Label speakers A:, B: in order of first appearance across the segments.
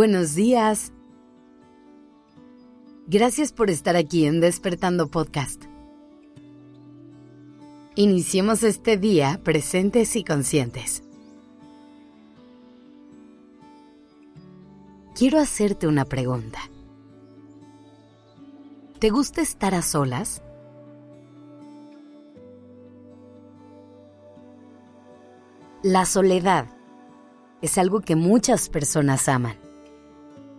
A: Buenos días. Gracias por estar aquí en Despertando Podcast. Iniciemos este día presentes y conscientes. Quiero hacerte una pregunta. ¿Te gusta estar a solas? La soledad es algo que muchas personas aman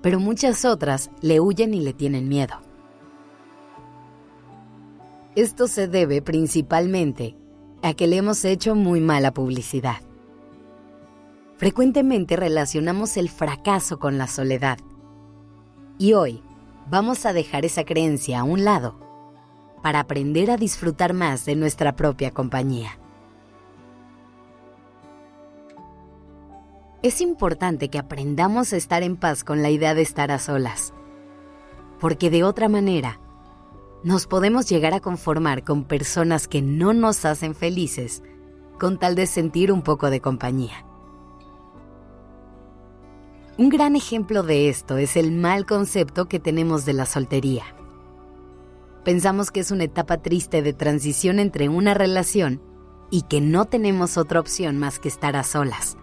A: pero muchas otras le huyen y le tienen miedo. Esto se debe principalmente a que le hemos hecho muy mala publicidad. Frecuentemente relacionamos el fracaso con la soledad. Y hoy vamos a dejar esa creencia a un lado para aprender a disfrutar más de nuestra propia compañía. Es importante que aprendamos a estar en paz con la idea de estar a solas, porque de otra manera, nos podemos llegar a conformar con personas que no nos hacen felices con tal de sentir un poco de compañía. Un gran ejemplo de esto es el mal concepto que tenemos de la soltería. Pensamos que es una etapa triste de transición entre una relación y que no tenemos otra opción más que estar a solas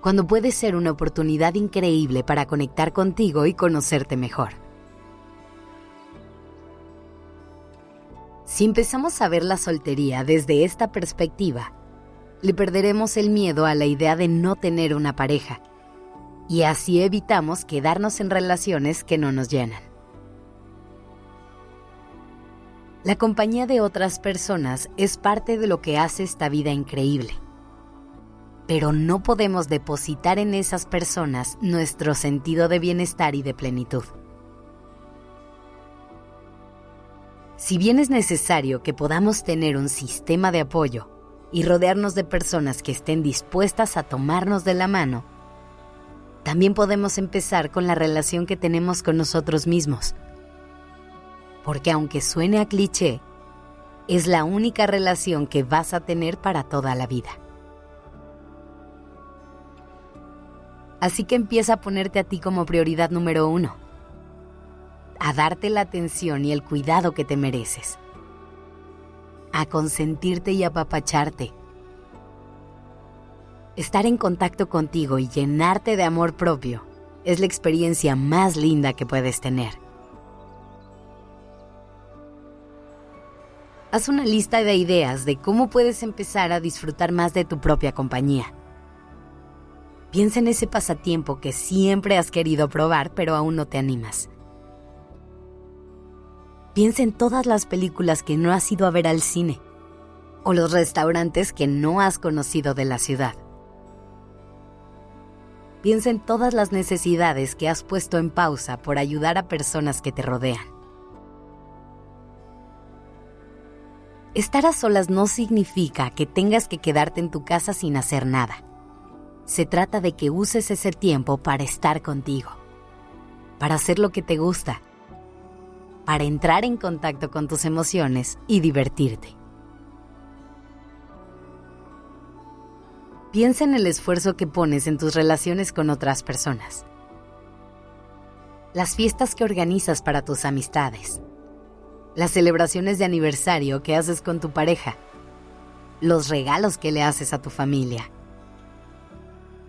A: cuando puede ser una oportunidad increíble para conectar contigo y conocerte mejor. Si empezamos a ver la soltería desde esta perspectiva, le perderemos el miedo a la idea de no tener una pareja y así evitamos quedarnos en relaciones que no nos llenan. La compañía de otras personas es parte de lo que hace esta vida increíble pero no podemos depositar en esas personas nuestro sentido de bienestar y de plenitud. Si bien es necesario que podamos tener un sistema de apoyo y rodearnos de personas que estén dispuestas a tomarnos de la mano, también podemos empezar con la relación que tenemos con nosotros mismos. Porque aunque suene a cliché, es la única relación que vas a tener para toda la vida. Así que empieza a ponerte a ti como prioridad número uno. A darte la atención y el cuidado que te mereces. A consentirte y apapacharte. Estar en contacto contigo y llenarte de amor propio es la experiencia más linda que puedes tener. Haz una lista de ideas de cómo puedes empezar a disfrutar más de tu propia compañía. Piensa en ese pasatiempo que siempre has querido probar pero aún no te animas. Piensa en todas las películas que no has ido a ver al cine o los restaurantes que no has conocido de la ciudad. Piensa en todas las necesidades que has puesto en pausa por ayudar a personas que te rodean. Estar a solas no significa que tengas que quedarte en tu casa sin hacer nada. Se trata de que uses ese tiempo para estar contigo, para hacer lo que te gusta, para entrar en contacto con tus emociones y divertirte. Piensa en el esfuerzo que pones en tus relaciones con otras personas. Las fiestas que organizas para tus amistades. Las celebraciones de aniversario que haces con tu pareja. Los regalos que le haces a tu familia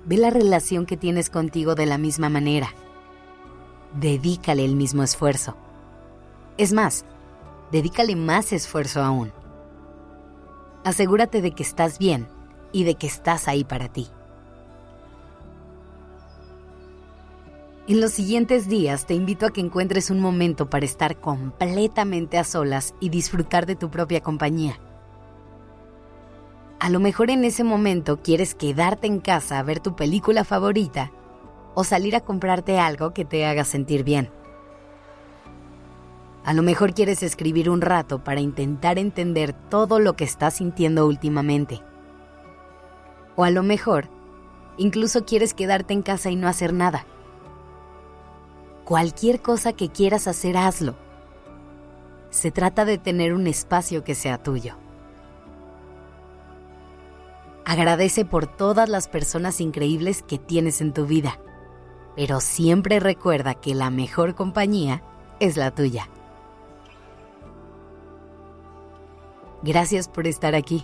A: Ve la relación que tienes contigo de la misma manera. Dedícale el mismo esfuerzo. Es más, dedícale más esfuerzo aún. Asegúrate de que estás bien y de que estás ahí para ti. En los siguientes días te invito a que encuentres un momento para estar completamente a solas y disfrutar de tu propia compañía. A lo mejor en ese momento quieres quedarte en casa a ver tu película favorita o salir a comprarte algo que te haga sentir bien. A lo mejor quieres escribir un rato para intentar entender todo lo que estás sintiendo últimamente. O a lo mejor, incluso quieres quedarte en casa y no hacer nada. Cualquier cosa que quieras hacer, hazlo. Se trata de tener un espacio que sea tuyo. Agradece por todas las personas increíbles que tienes en tu vida. pero siempre recuerda que la mejor compañía es la tuya. Gracias por estar aquí.